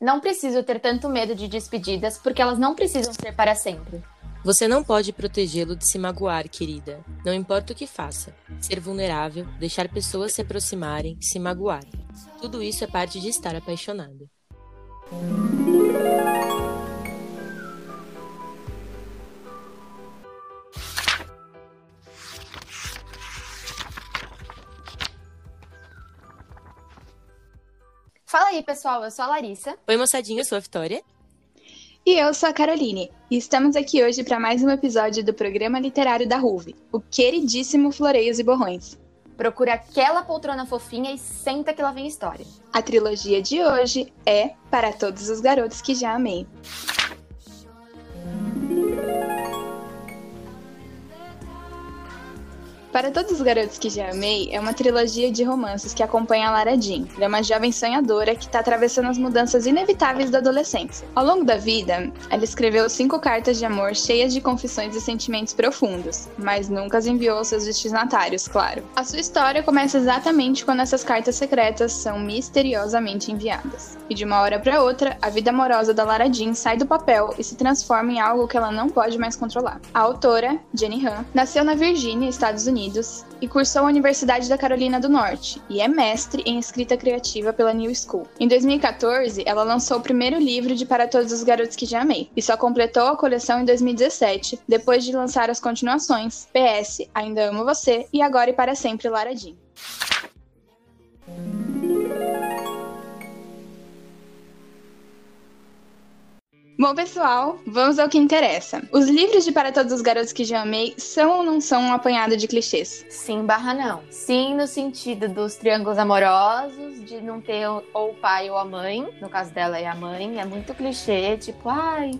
Não preciso ter tanto medo de despedidas, porque elas não precisam ser para sempre. Você não pode protegê-lo de se magoar, querida. Não importa o que faça. Ser vulnerável, deixar pessoas se aproximarem, se magoar. Tudo isso é parte de estar apaixonado. Fala aí, pessoal. Eu sou a Larissa. Oi, moçadinha, eu sou a Vitória. E eu sou a Caroline, e estamos aqui hoje para mais um episódio do programa literário da RUV, o queridíssimo Floreios e Borrões. Procura aquela poltrona fofinha e senta que lá vem história. A trilogia de hoje é Para Todos os Garotos que Já Amei. Para Todos os Garotos que Já Amei é uma trilogia de romances que acompanha a Lara Jean. Ela é uma jovem sonhadora que está atravessando as mudanças inevitáveis da adolescência. Ao longo da vida, ela escreveu cinco cartas de amor cheias de confissões e sentimentos profundos, mas nunca as enviou aos seus destinatários, claro. A sua história começa exatamente quando essas cartas secretas são misteriosamente enviadas. E de uma hora para outra, a vida amorosa da Lara Jean sai do papel e se transforma em algo que ela não pode mais controlar. A autora, Jenny Han, nasceu na Virgínia, Estados Unidos Unidos e cursou a Universidade da Carolina do Norte e é mestre em escrita criativa pela New School. Em 2014, ela lançou o primeiro livro de Para Todos os Garotos que Já Amei e só completou a coleção em 2017, depois de lançar as continuações PS, Ainda Amo Você e Agora e Para Sempre Lara Bom, pessoal, vamos ao que interessa. Os livros de Para Todos os Garotos que Já Amei são ou não são um apanhado de clichês? Sim barra não. Sim no sentido dos triângulos amorosos, de não ter ou o pai ou a mãe. No caso dela é a mãe. É muito clichê, tipo, ai,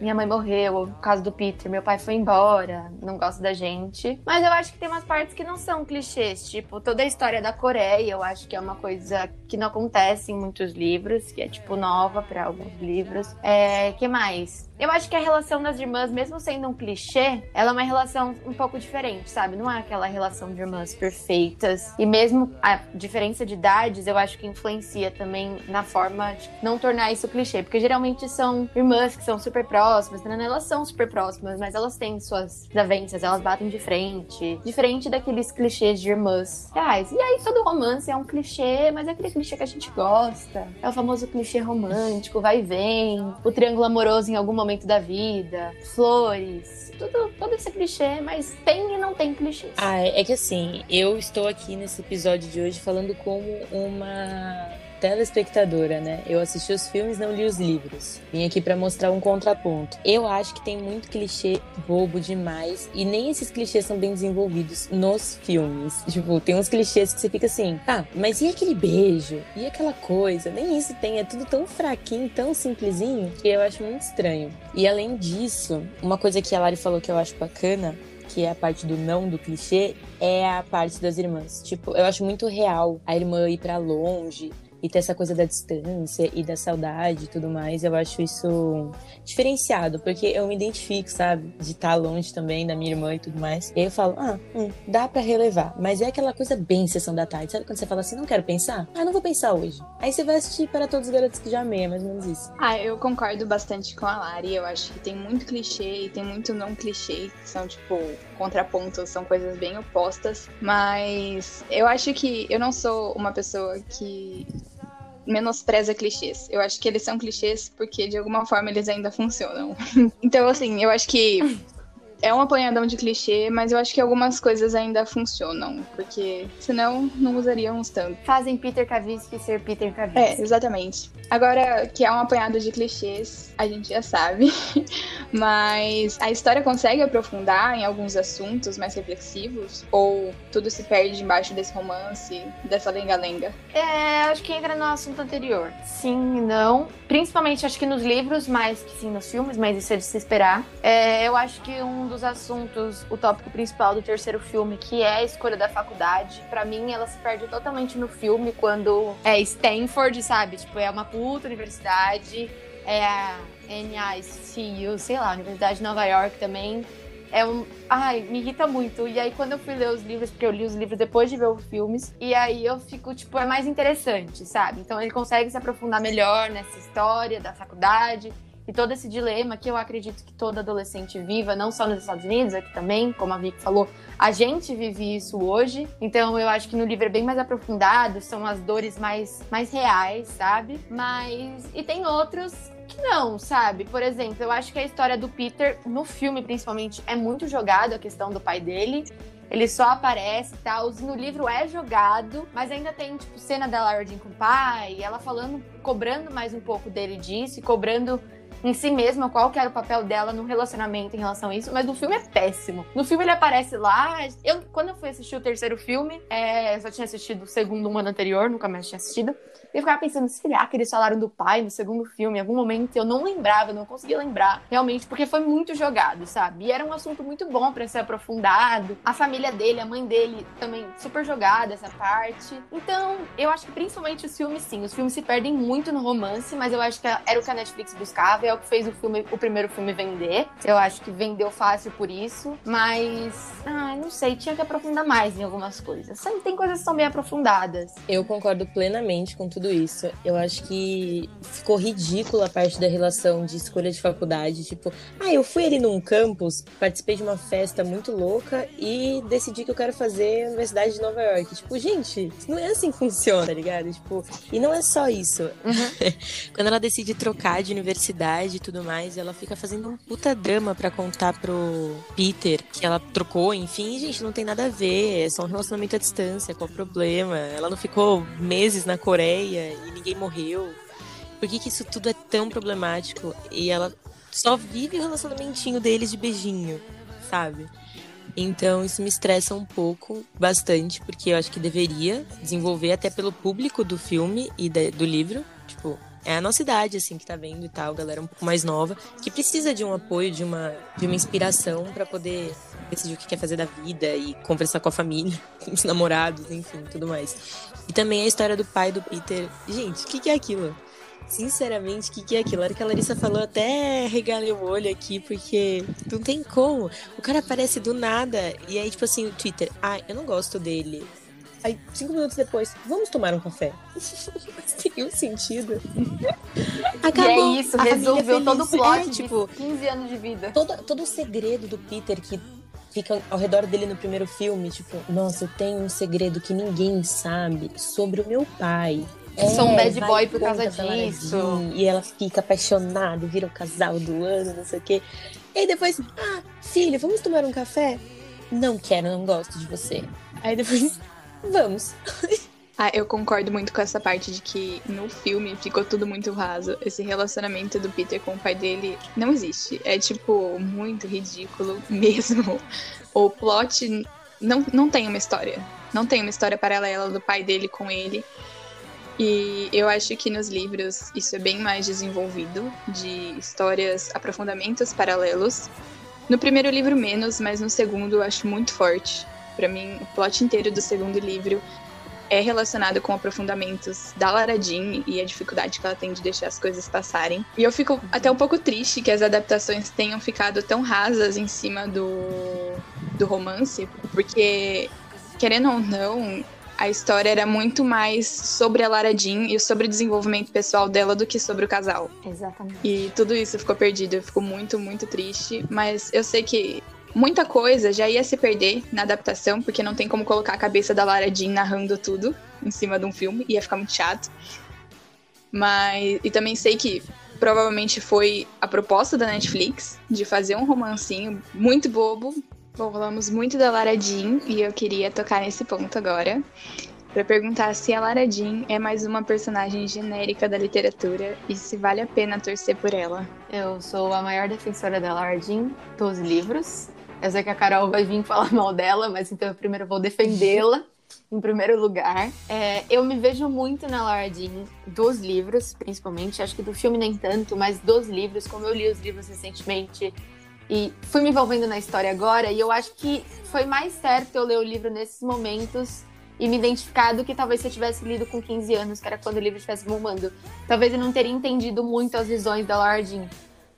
minha mãe morreu, no caso do Peter, meu pai foi embora, não gosta da gente. Mas eu acho que tem umas partes que não são clichês, tipo, toda a história da Coreia, eu acho que é uma coisa que não acontece em muitos livros, que é tipo nova para alguns livros. É, que mais? Eu acho que a relação das irmãs, mesmo sendo um clichê, ela é uma relação um pouco diferente, sabe? Não é aquela relação de irmãs perfeitas. E mesmo a diferença de idades, eu acho que influencia também na forma de não tornar isso clichê. Porque geralmente são irmãs que são super próximas, né? elas são super próximas, mas elas têm suas desavenças, elas batem de frente. Diferente daqueles clichês de irmãs reais. E aí todo romance é um clichê, mas é aquele clichê que a gente gosta. É o famoso clichê romântico, vai e vem. O triângulo amoroso em algum momento da vida, flores, tudo, todo esse clichê, mas tem e não tem clichês. Ah, é que assim, eu estou aqui nesse episódio de hoje falando como uma telespectadora, né? Eu assisti os filmes, não li os livros. Vim aqui para mostrar um contraponto. Eu acho que tem muito clichê bobo demais e nem esses clichês são bem desenvolvidos nos filmes. Tipo, tem uns clichês que você fica assim, ah, mas e aquele beijo? E aquela coisa? Nem isso tem, é tudo tão fraquinho, tão simplesinho, que eu acho muito estranho. E além disso, uma coisa que a Lari falou que eu acho bacana que é a parte do não do clichê, é a parte das irmãs. Tipo, eu acho muito real a irmã ir para longe, e ter essa coisa da distância e da saudade e tudo mais, eu acho isso diferenciado, porque eu me identifico, sabe? De estar longe também da minha irmã e tudo mais. E aí eu falo, ah, hum, dá para relevar. Mas é aquela coisa bem sessão da tarde. Sabe quando você fala assim, não quero pensar? Ah, não vou pensar hoje. Aí você vai assistir para todos os garotos que já amei, é mais ou menos isso. Ah, eu concordo bastante com a Lari. Eu acho que tem muito clichê e tem muito não clichê, que são, tipo, contrapontos, são coisas bem opostas. Mas eu acho que eu não sou uma pessoa que menospreza clichês. Eu acho que eles são clichês porque de alguma forma eles ainda funcionam. então, assim, eu acho que é um apanhadão de clichê, mas eu acho que algumas coisas ainda funcionam, porque senão não usaríamos tanto. Fazem Peter Kavinsky ser Peter Kavinsky. É, exatamente. Agora, que é um apanhado de clichês, a gente já sabe, mas a história consegue aprofundar em alguns assuntos mais reflexivos? Ou tudo se perde embaixo desse romance, dessa lenga-lenga? É, acho que entra no assunto anterior. Sim e não. Principalmente, acho que nos livros, mais que sim nos filmes, mas isso é de se esperar. É, eu acho que um dos assuntos, o tópico principal do terceiro filme, que é a escolha da faculdade, para mim ela se perde totalmente no filme quando é Stanford, sabe? Tipo, é uma puta universidade, é a NICU, sei lá, Universidade de Nova York também. É um. Ai, me irrita muito. E aí, quando eu fui ler os livros, porque eu li os livros depois de ver os filmes, e aí eu fico, tipo, é mais interessante, sabe? Então ele consegue se aprofundar melhor nessa história da faculdade e todo esse dilema que eu acredito que todo adolescente viva, não só nos Estados Unidos, aqui também, como a Vicky falou, a gente vive isso hoje. Então eu acho que no livro é bem mais aprofundado, são as dores mais, mais reais, sabe? Mas. E tem outros que não, sabe? Por exemplo, eu acho que a história do Peter, no filme principalmente, é muito jogado a questão do pai dele. Ele só aparece e tal. No livro é jogado, mas ainda tem, tipo, cena da Lara Jean com o pai, ela falando, cobrando mais um pouco dele disso, e cobrando em si mesma qual que era o papel dela no relacionamento em relação a isso, mas no filme é péssimo. No filme ele aparece lá. Eu, quando eu fui assistir o terceiro filme, é, eu só tinha assistido o segundo um ano anterior, nunca mais tinha assistido. E eu ficava pensando, será que eles falaram do pai no segundo filme? Em algum momento eu não lembrava, eu não conseguia lembrar, realmente, porque foi muito jogado, sabe? E era um assunto muito bom para ser aprofundado. A família dele, a mãe dele, também super jogada essa parte. Então, eu acho que principalmente os filmes, sim. Os filmes se perdem muito no romance, mas eu acho que era o que a Netflix buscava, é o que fez o filme, o primeiro filme vender. Eu acho que vendeu fácil por isso, mas, ah, não sei, tinha que aprofundar mais em algumas coisas. Sempre tem coisas que são bem aprofundadas. Eu concordo plenamente com tudo isso. Eu acho que ficou ridícula a parte da relação de escolha de faculdade. Tipo, ah, eu fui ali num campus, participei de uma festa muito louca e decidi que eu quero fazer a Universidade de Nova York. Tipo, gente, não é assim que funciona, tá ligado? Tipo, e não é só isso. Uhum. Quando ela decide trocar de universidade e tudo mais, ela fica fazendo um puta drama para contar pro Peter que ela trocou, enfim, gente, não tem nada a ver, é só um relacionamento à distância, qual o problema? Ela não ficou meses na Coreia e ninguém morreu? Por que, que isso tudo é tão problemático? E ela só vive o relacionamentinho deles de beijinho, sabe? Então isso me estressa um pouco, bastante, porque eu acho que deveria desenvolver até pelo público do filme e do livro. Tipo, é a nossa idade, assim, que tá vendo e tal, galera um pouco mais nova, que precisa de um apoio, de uma, de uma inspiração para poder decidir o que quer fazer da vida e conversar com a família, com os namorados, enfim, tudo mais. E também a história do pai do Peter. Gente, o que, que é aquilo? Sinceramente, o que, que é aquilo? A hora que a Larissa falou, até regalei o olho aqui, porque não tem como. O cara aparece do nada, e aí, tipo assim, o Twitter, ah, eu não gosto dele. Aí, cinco minutos depois, vamos tomar um café. Tem um sentido. Acabou. E é isso, resolveu todo o plot é, tipo, 15 anos de vida. Todo, todo o segredo do Peter que fica ao redor dele no primeiro filme, tipo, nossa, eu tenho um segredo que ninguém sabe sobre o meu pai. É, Sou um bad boy por causa disso. E ela fica apaixonada, vira o casal do ano, não sei o quê. E aí depois, ah, filho, vamos tomar um café? Não quero, não gosto de você. Aí depois, vamos. Ah, eu concordo muito com essa parte de que no filme ficou tudo muito raso. Esse relacionamento do Peter com o pai dele não existe. É, tipo, muito ridículo mesmo. O plot não, não tem uma história. Não tem uma história paralela do pai dele com ele. E eu acho que nos livros isso é bem mais desenvolvido, de histórias, aprofundamentos paralelos. No primeiro livro menos, mas no segundo eu acho muito forte. Para mim, o plot inteiro do segundo livro é relacionado com aprofundamentos da Lara Jean e a dificuldade que ela tem de deixar as coisas passarem. E eu fico até um pouco triste que as adaptações tenham ficado tão rasas em cima do, do romance, porque, querendo ou não, a história era muito mais sobre a Lara Jean e sobre o desenvolvimento pessoal dela do que sobre o casal. Exatamente. E tudo isso ficou perdido. Eu fico muito, muito triste. Mas eu sei que muita coisa já ia se perder na adaptação, porque não tem como colocar a cabeça da Lara Jean narrando tudo em cima de um filme, ia ficar muito chato. Mas e também sei que provavelmente foi a proposta da Netflix de fazer um romancinho muito bobo. Bom, falamos muito da Lara Jean e eu queria tocar nesse ponto agora para perguntar se a Lara Jean é mais uma personagem genérica da literatura e se vale a pena torcer por ela. Eu sou a maior defensora da Lara Jean dos livros. Eu sei que a Carol vai vir falar mal dela, mas então eu primeiro vou defendê-la. em primeiro lugar. É, eu me vejo muito na Lara Jean dos livros, principalmente. Acho que do filme nem tanto, mas dos livros. Como eu li os livros recentemente e fui me envolvendo na história agora, e eu acho que foi mais certo eu ler o livro nesses momentos e me identificar do que talvez se eu tivesse lido com 15 anos, que era quando o livro estivesse bombando. Talvez eu não teria entendido muito as visões da Lara Jean.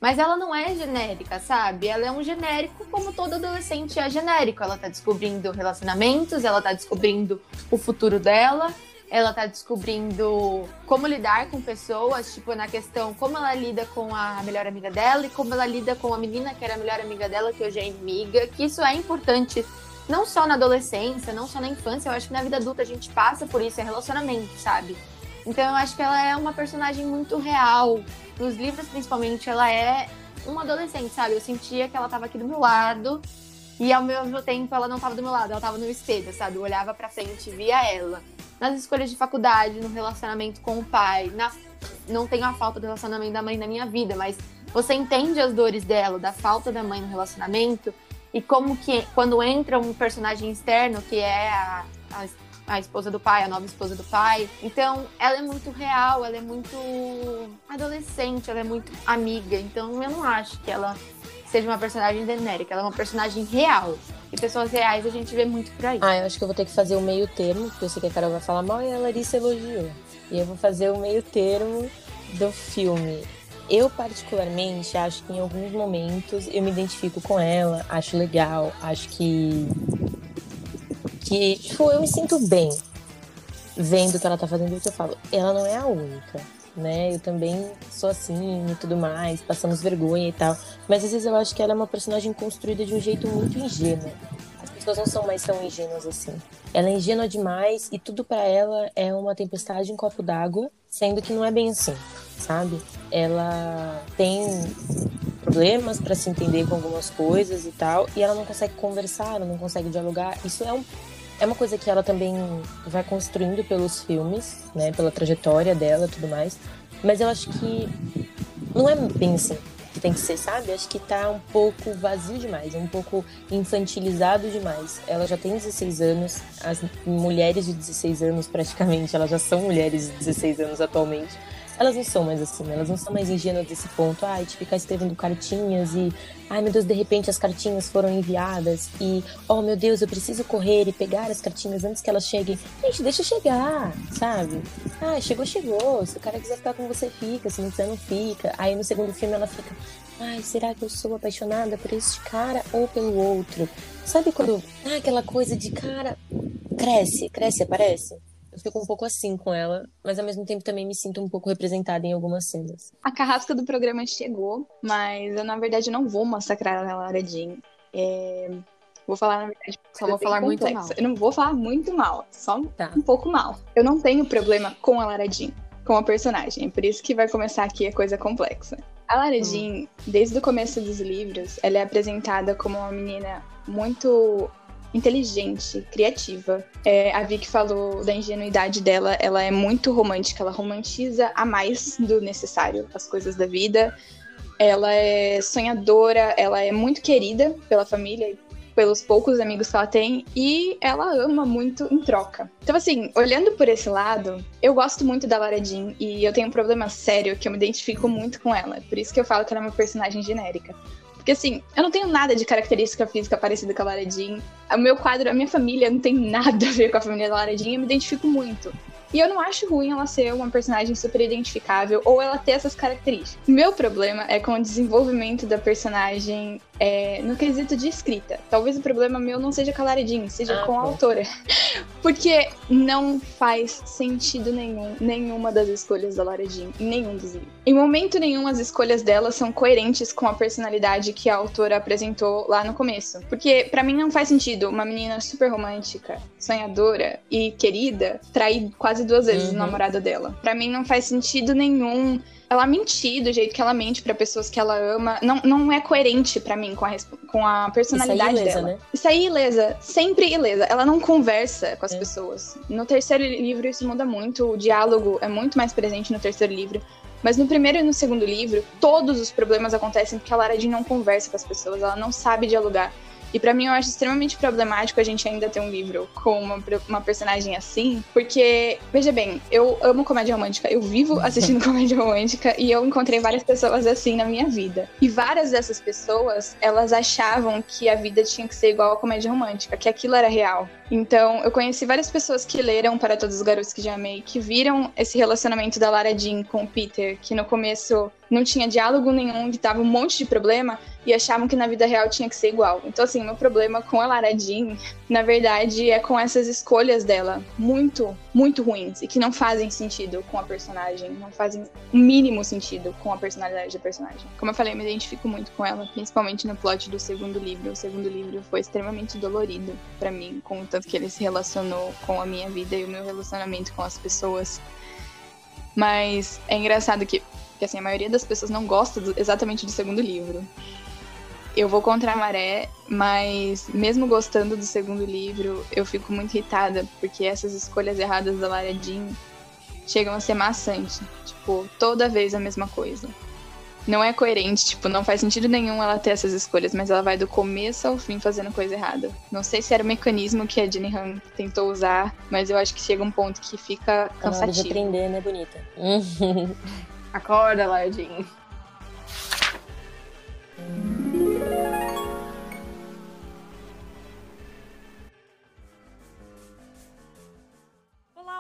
Mas ela não é genérica, sabe? Ela é um genérico como todo adolescente é genérico. Ela tá descobrindo relacionamentos, ela tá descobrindo o futuro dela, ela tá descobrindo como lidar com pessoas, tipo, na questão como ela lida com a melhor amiga dela e como ela lida com a menina que era a melhor amiga dela, que hoje é inimiga, que isso é importante não só na adolescência, não só na infância, eu acho que na vida adulta a gente passa por isso, é relacionamento, sabe? Então eu acho que ela é uma personagem muito real. Nos livros, principalmente, ela é uma adolescente, sabe? Eu sentia que ela tava aqui do meu lado e ao mesmo tempo ela não tava do meu lado, ela tava no espelho, sabe? Eu olhava pra frente via ela. Nas escolhas de faculdade, no relacionamento com o pai, na... não tenho a falta do relacionamento da mãe na minha vida, mas você entende as dores dela, da falta da mãe no relacionamento e como que quando entra um personagem externo, que é a, a, a, esposa do pai, a nova esposa do pai, então ela é muito real, ela é muito adolescente, ela é muito amiga, então eu não acho que ela seja uma personagem genérica, ela é uma personagem real. E pessoas reais a gente vê muito por aí. Ah, eu acho que eu vou ter que fazer o meio termo, porque eu sei que a Carol vai falar mal e a Larissa elogiou. E eu vou fazer o meio termo do filme. Eu, particularmente, acho que em alguns momentos eu me identifico com ela, acho legal, acho que. Que, tipo, eu me sinto bem vendo o que ela tá fazendo que eu falo. Ela não é a única, né? Eu também sou assim e tudo mais, passamos vergonha e tal. Mas às vezes eu acho que ela é uma personagem construída de um jeito muito ingênuo. As pessoas não são mais tão ingênuas assim. Ela é ingênua demais e tudo para ela é uma tempestade em copo d'água, sendo que não é bem assim sabe? Ela tem problemas para se entender com algumas coisas e tal, e ela não consegue conversar, ela não consegue dialogar. Isso é um é uma coisa que ela também vai construindo pelos filmes, né, pela trajetória dela e tudo mais. Mas eu acho que não é bem assim que tem que ser, sabe? Acho que tá um pouco vazio demais, um pouco infantilizado demais. Ela já tem 16 anos, as mulheres de 16 anos praticamente, elas já são mulheres de 16 anos atualmente elas não são mais assim, elas não são mais ingênuas desse ponto, ai, de ficar escrevendo cartinhas e, ai meu Deus, de repente as cartinhas foram enviadas e, oh meu Deus, eu preciso correr e pegar as cartinhas antes que elas cheguem. Gente, deixa chegar, sabe? Ah, chegou, chegou. Se o cara quiser ficar com você, fica, se não quiser, não fica. Aí no segundo filme ela fica, ai, será que eu sou apaixonada por este cara ou pelo outro? Sabe quando, ah, aquela coisa de cara, cresce, cresce, aparece? Eu fico um pouco assim com ela, mas ao mesmo tempo também me sinto um pouco representada em algumas cenas. A carrasca do programa chegou, mas eu na verdade não vou massacrar a Lara Jean. É... Vou falar, na verdade, só vou falar muito mal. Eu não vou falar muito mal, só tá. um pouco mal. Eu não tenho problema com a Lara Jean, com a personagem. É por isso que vai começar aqui a coisa complexa. A Lara hum. Jean, desde o começo dos livros, ela é apresentada como uma menina muito inteligente, criativa. É, a Vicky falou da ingenuidade dela, ela é muito romântica, ela romantiza a mais do necessário as coisas da vida. Ela é sonhadora, ela é muito querida pela família e pelos poucos amigos que ela tem e ela ama muito em troca. Então, assim, olhando por esse lado, eu gosto muito da Lara Jean e eu tenho um problema sério que eu me identifico muito com ela. Por isso que eu falo que ela é uma personagem genérica. Porque assim, eu não tenho nada de característica física parecida com a Lara Jean. O meu quadro, a minha família não tem nada a ver com a família da Lara Jean, eu me identifico muito. E eu não acho ruim ela ser uma personagem super identificável ou ela ter essas características. Meu problema é com o desenvolvimento da personagem é, no quesito de escrita. Talvez o problema meu não seja com a Lara Jean, seja ah, com a autora. Porque não faz sentido nenhum, nenhuma das escolhas da Lara Jean, em nenhum dos livros. Em momento nenhum as escolhas dela são coerentes com a personalidade que a autora apresentou lá no começo. Porque para mim não faz sentido uma menina super romântica, sonhadora e querida trair quase quase duas vezes uhum. o namorado dela. Para mim não faz sentido nenhum ela mentir do jeito que ela mente para pessoas que ela ama. Não, não é coerente para mim com a, com a personalidade Isso aí, ilesa, dela. Né? Isso aí, ilesa. Sempre ilesa. Ela não conversa com as é. pessoas. No terceiro livro isso muda muito. O diálogo é muito mais presente no terceiro livro. Mas no primeiro e no segundo livro, todos os problemas acontecem porque a Lara Jean não conversa com as pessoas. Ela não sabe dialogar. E para mim eu acho extremamente problemático a gente ainda ter um livro com uma, uma personagem assim, porque, veja bem, eu amo comédia romântica, eu vivo assistindo comédia romântica e eu encontrei várias pessoas assim na minha vida. E várias dessas pessoas, elas achavam que a vida tinha que ser igual a comédia romântica, que aquilo era real. Então, eu conheci várias pessoas que leram Para Todos os Garotos que Já Amei, que viram esse relacionamento da Lara Jean com o Peter, que no começo não tinha diálogo nenhum, que tava um monte de problema e achavam que na vida real tinha que ser igual. Então, assim, meu problema com a Lara Jean, na verdade, é com essas escolhas dela, muito, muito ruins, e que não fazem sentido com a personagem, não fazem o mínimo sentido com a personalidade da personagem. Como eu falei, eu me identifico muito com ela, principalmente no plot do segundo livro. O segundo livro foi extremamente dolorido para mim, com o tanto que ele se relacionou com a minha vida e o meu relacionamento com as pessoas. Mas é engraçado que, que assim, a maioria das pessoas não gosta do, exatamente do segundo livro. Eu vou contra a maré, mas mesmo gostando do segundo livro, eu fico muito irritada, porque essas escolhas erradas da Lara Jean chegam a ser maçante. Tipo, toda vez a mesma coisa. Não é coerente, tipo, não faz sentido nenhum ela ter essas escolhas, mas ela vai do começo ao fim fazendo coisa errada. Não sei se era o mecanismo que a Jenny Han tentou usar, mas eu acho que chega um ponto que fica cansativo. Tá de aprender, né, bonita? Acorda, Lardinho.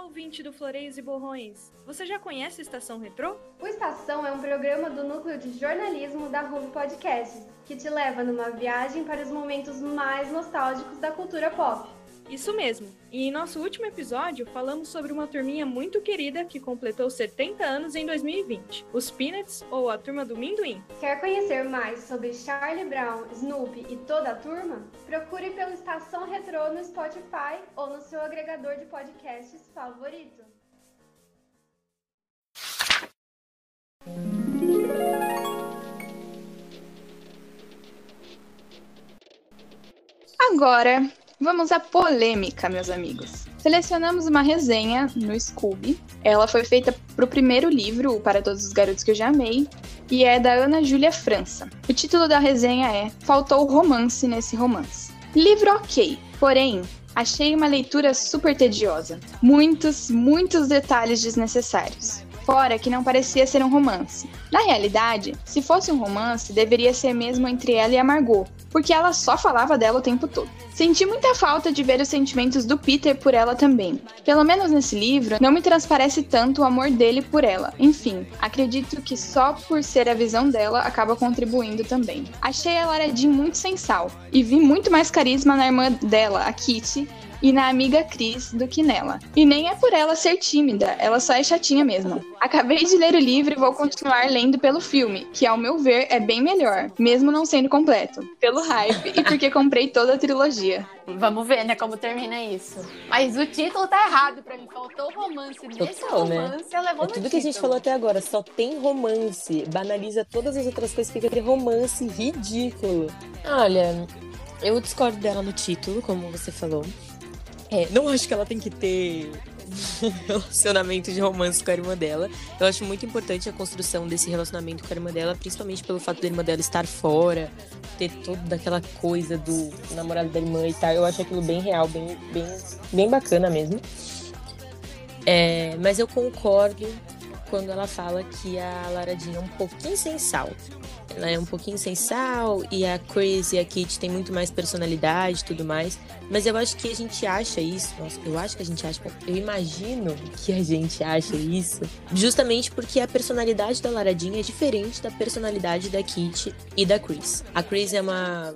ouvinte do Floreios e Borrões. Você já conhece a Estação Retrô? O Estação é um programa do núcleo de jornalismo da Ruby Podcasts, que te leva numa viagem para os momentos mais nostálgicos da cultura pop. Isso mesmo. E em nosso último episódio, falamos sobre uma turminha muito querida que completou 70 anos em 2020, os Peanuts ou a Turma do Minduim. Quer conhecer mais sobre Charlie Brown, Snoopy e toda a turma? Procure pelo Estação Retrô no Spotify ou no seu agregador de podcasts favorito. Agora, Vamos à polêmica, meus amigos. Selecionamos uma resenha no Scooby. Ela foi feita para o primeiro livro, Para Todos os Garotos que Eu Já Amei, e é da Ana Júlia França. O título da resenha é Faltou romance nesse romance. Livro ok, porém, achei uma leitura super tediosa. Muitos, muitos detalhes desnecessários fora que não parecia ser um romance. Na realidade, se fosse um romance, deveria ser mesmo entre ela e a Margot, porque ela só falava dela o tempo todo. Senti muita falta de ver os sentimentos do Peter por ela também. Pelo menos nesse livro, não me transparece tanto o amor dele por ela. Enfim, acredito que só por ser a visão dela acaba contribuindo também. Achei a Lara Jean muito sensal e vi muito mais carisma na irmã dela, a Kitty, e na amiga Cris do que nela. E nem é por ela ser tímida, ela só é chatinha mesmo. Acabei de ler o livro e vou continuar lendo pelo filme, que ao meu ver é bem melhor, mesmo não sendo completo. Pelo hype e porque comprei toda a trilogia. Vamos ver, né, como termina isso. Mas o título tá errado pra mim. Faltou romance. Nesse Total, né? romance, né? levou é tudo título. que a gente falou até agora. Só tem romance. Banaliza todas as outras coisas. Fica de romance ridículo. Olha, eu discordo dela no título, como você falou. É, não acho que ela tem que ter um relacionamento de romance com a irmã dela. Eu acho muito importante a construção desse relacionamento com a irmã dela, principalmente pelo fato da irmã dela estar fora, ter toda aquela coisa do namorado da irmã e tal. Eu acho aquilo bem real, bem, bem, bem bacana mesmo. É, mas eu concordo quando ela fala que a Laradinha é um pouquinho sem sal. Ela é um pouquinho sem sal e a Chris e a Kit tem muito mais personalidade e tudo mais. Mas eu acho que a gente acha isso. Nossa, eu acho que a gente acha. Eu imagino que a gente acha isso. Justamente porque a personalidade da Laradinha é diferente da personalidade da Kit e da Chris. A Chris é uma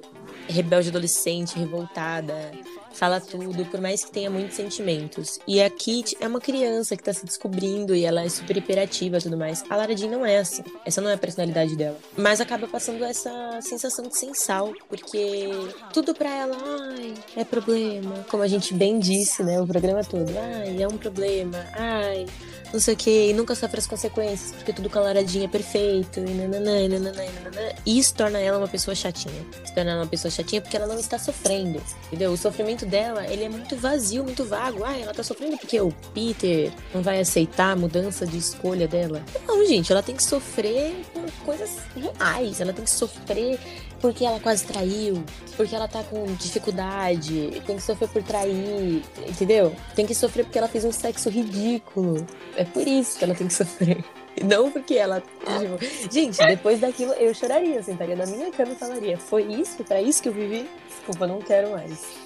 rebelde adolescente, revoltada, fala tudo, por mais que tenha muitos sentimentos. E a Kit é uma criança que tá se descobrindo e ela é super hiperativa e tudo mais. A Lara Jean não é assim. Essa não é a personalidade dela. Mas acaba passando essa sensação de sem sal, porque tudo pra ela, ai, é problema. Como a gente bem disse, né, o programa todo. Ai, é um problema. Ai, não sei o que, e nunca sofre as consequências, porque tudo coloradinho é perfeito, e nananã, e nananã, e nananã. Isso torna ela uma pessoa chatinha. Isso torna ela uma pessoa chatinha porque ela não está sofrendo, entendeu? O sofrimento dela, ele é muito vazio, muito vago. Ah, ela tá sofrendo porque o Peter não vai aceitar a mudança de escolha dela. Não, gente, ela tem que sofrer com coisas reais, ela tem que sofrer porque ela quase traiu, porque ela tá com dificuldade, tem que sofrer por trair, entendeu? Tem que sofrer porque ela fez um sexo ridículo. É por isso que ela tem que sofrer. Não porque ela. Tipo, gente, depois daquilo eu choraria, sentaria na minha cama e falaria: Foi isso? Pra isso que eu vivi? Desculpa, não quero mais.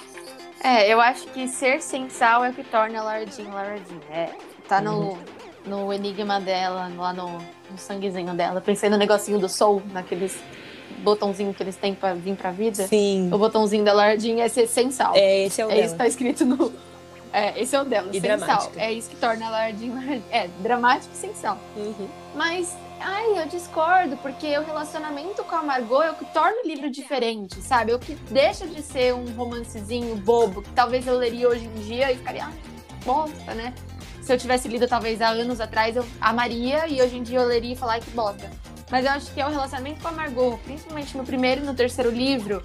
É, eu acho que ser sensal é o que torna a Lardinha. É, tá no, uhum. no enigma dela, lá no no sanguezinho dela. Pensei no negocinho do sol, naqueles botãozinho que eles têm pra vir pra vida. Sim. O botãozinho da Lardinha é ser sem sal. É, esse é o É dela. isso que tá escrito no. É, esse é o dela, E sem dramática. sal. É isso que torna a Lardinha. É, dramático e sem sal. Uhum. Mas, ai, eu discordo, porque o relacionamento com a Margot é o que torna o livro diferente, sabe? É o que deixa de ser um romancezinho bobo, que talvez eu leria hoje em dia e ficaria, ah, bosta, né? Se eu tivesse lido talvez há anos atrás, eu amaria e hoje em dia eu leria e falar, que bosta. Mas eu acho que é o relacionamento com a Margot, principalmente no primeiro e no terceiro livro,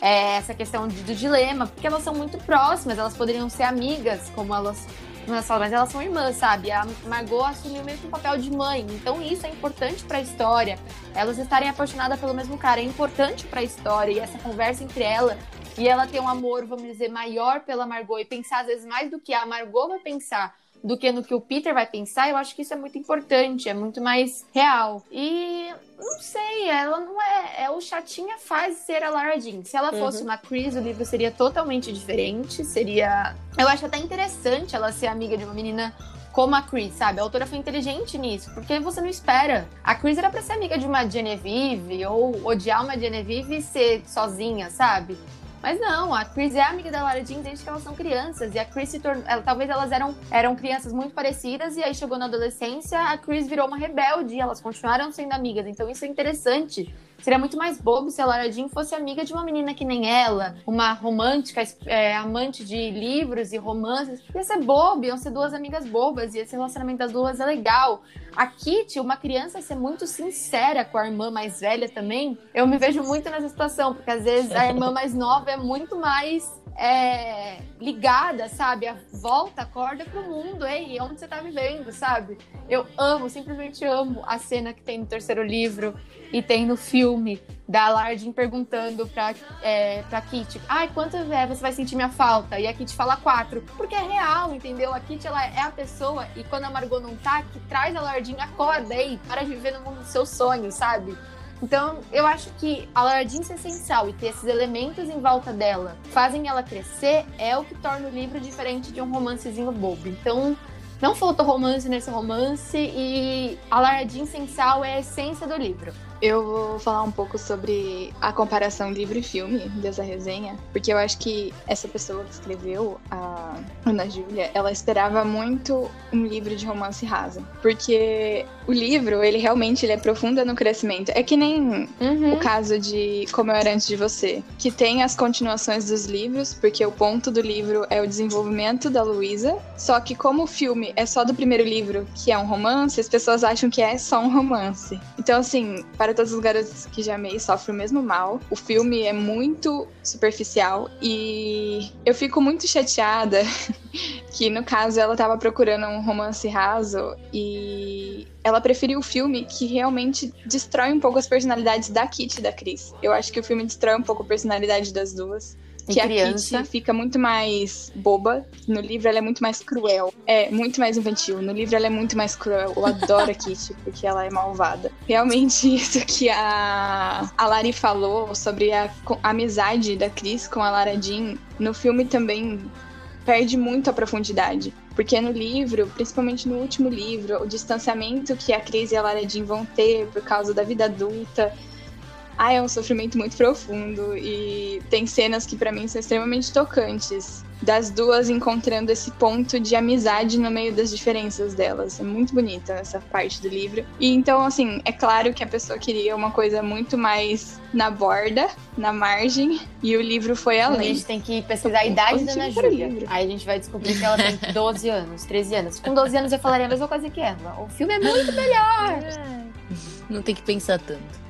é essa questão do dilema, porque elas são muito próximas, elas poderiam ser amigas, como elas não é só, mas elas são irmãs, sabe? A Margot assumiu meio que um papel de mãe, então isso é importante pra história. Elas estarem apaixonadas pelo mesmo cara é importante pra história e essa conversa entre ela e ela ter um amor, vamos dizer, maior pela Margot e pensar às vezes mais do que a Margot vai pensar do que no que o Peter vai pensar, eu acho que isso é muito importante, é muito mais real. E não sei, ela não é. é o Chatinha faz ser a Lara Jean. Se ela fosse uma Chris, o livro seria totalmente diferente. Seria. Eu acho até interessante ela ser amiga de uma menina como a Chris, sabe? A autora foi inteligente nisso, porque você não espera. A Chris era pra ser amiga de uma Genevieve, ou odiar uma Genevieve e ser sozinha, sabe? Mas não, a Chris é amiga da Lara Jean desde que elas são crianças. E a Chris se tornou. ela- talvez elas eram, eram crianças muito parecidas, e aí chegou na adolescência, a Chris virou uma rebelde e elas continuaram sendo amigas. Então isso é interessante. Seria muito mais bobo se a Lara Jean fosse amiga de uma menina que nem ela, uma romântica, é, amante de livros e romances. Ia ser bobo, iam ser duas amigas bobas, e esse relacionamento das duas é legal. A Kitty, uma criança, ser muito sincera com a irmã mais velha também, eu me vejo muito nessa situação, porque às vezes a irmã mais nova é muito mais é, ligada, sabe? A volta, acorda pro mundo, ei, onde você tá vivendo, sabe? Eu amo, simplesmente amo a cena que tem no terceiro livro e tem no filme da Lardin perguntando pra, é, pra Kitty, ai, quanto é, você vai sentir minha falta? E a Kitty fala quatro, porque é real, entendeu? A Kitty, ela é a pessoa, e quando a Margot não tá, que traz a Lardin, acorda aí, para de viver no mundo dos seus sonhos, sabe? Então, eu acho que a Lardin ser essencial e ter esses elementos em volta dela fazem ela crescer é o que torna o livro diferente de um romancezinho bobo. Então, não faltou romance nesse romance e a Lardin Sensal é a essência do livro. Eu vou falar um pouco sobre a comparação livro e filme dessa resenha, porque eu acho que essa pessoa que escreveu, a Ana Júlia, ela esperava muito um livro de romance raso, porque o livro, ele realmente ele é profundo no crescimento. É que nem o caso de Como Eu Era Antes de Você, que tem as continuações dos livros, porque o ponto do livro é o desenvolvimento da Luísa, só que como o filme é só do primeiro livro, que é um romance, as pessoas acham que é só um romance. Então, assim, para todos os garotos que já amei, sofre o mesmo mal. O filme é muito superficial e eu fico muito chateada que, no caso, ela tava procurando um romance raso e ela preferiu o filme que realmente destrói um pouco as personalidades da Kitty e da Chris. Eu acho que o filme destrói um pouco a personalidade das duas. Que criança. a Kitty fica muito mais boba. No livro ela é muito mais cruel. É, muito mais infantil. No livro ela é muito mais cruel. Eu adoro a Kitty, porque ela é malvada. Realmente, isso que a, a Lari falou sobre a, a amizade da Chris com a Lara Jean, no filme também perde muito a profundidade. Porque no livro, principalmente no último livro, o distanciamento que a Cris e a Lara Jean vão ter por causa da vida adulta. Ah, é um sofrimento muito profundo e tem cenas que pra mim são extremamente tocantes. Das duas encontrando esse ponto de amizade no meio das diferenças delas. É muito bonita essa parte do livro. E então, assim, é claro que a pessoa queria uma coisa muito mais na borda, na margem, e o livro foi A além. gente tem que pesquisar a idade da Ana para Júlia. Aí a gente vai descobrir que ela tem 12 anos, 13 anos. Com 12 anos eu falaria a mesma coisa que ela. O filme é muito melhor. Não tem que pensar tanto.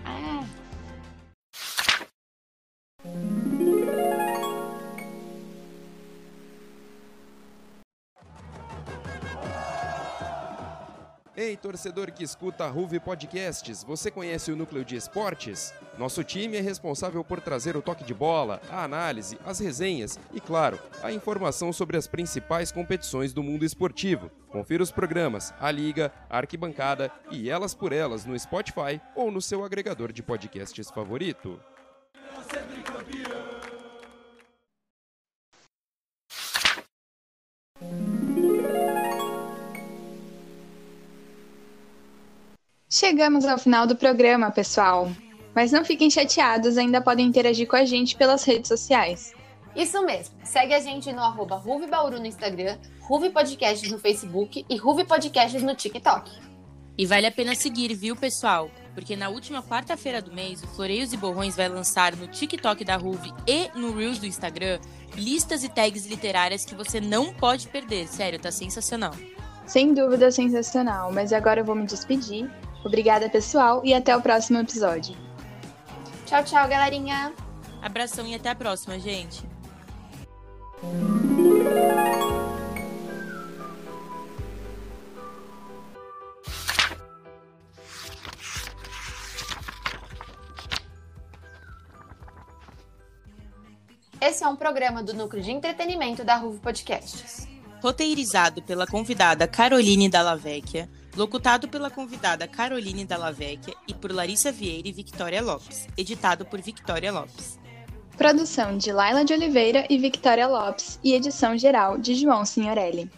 Ei, torcedor que escuta a Ruve Podcasts, você conhece o Núcleo de Esportes? Nosso time é responsável por trazer o toque de bola, a análise, as resenhas e, claro, a informação sobre as principais competições do mundo esportivo. Confira os programas, a Liga, a Arquibancada e Elas por Elas no Spotify ou no seu agregador de podcasts favorito. Chegamos ao final do programa, pessoal. Mas não fiquem chateados, ainda podem interagir com a gente pelas redes sociais. Isso mesmo. Segue a gente no arroba Ruve Bauru no Instagram, Ruve Podcasts no Facebook e Ruve Podcasts no TikTok. E vale a pena seguir, viu, pessoal? Porque na última quarta-feira do mês, o Floreios e Borrões vai lançar no TikTok da Ruve e no Reels do Instagram listas e tags literárias que você não pode perder. Sério, tá sensacional. Sem dúvida, sensacional. Mas agora eu vou me despedir. Obrigada, pessoal, e até o próximo episódio. Tchau, tchau, galerinha. Abração e até a próxima, gente. Esse é um programa do Núcleo de Entretenimento da Ruve Podcasts. Roteirizado pela convidada Caroline Dallavecchia, locutado pela convidada Caroline Dallavecchia e por Larissa Vieira e Victoria Lopes, editado por Victoria Lopes. Produção de Laila de Oliveira e Victoria Lopes e edição geral de João Signorelli.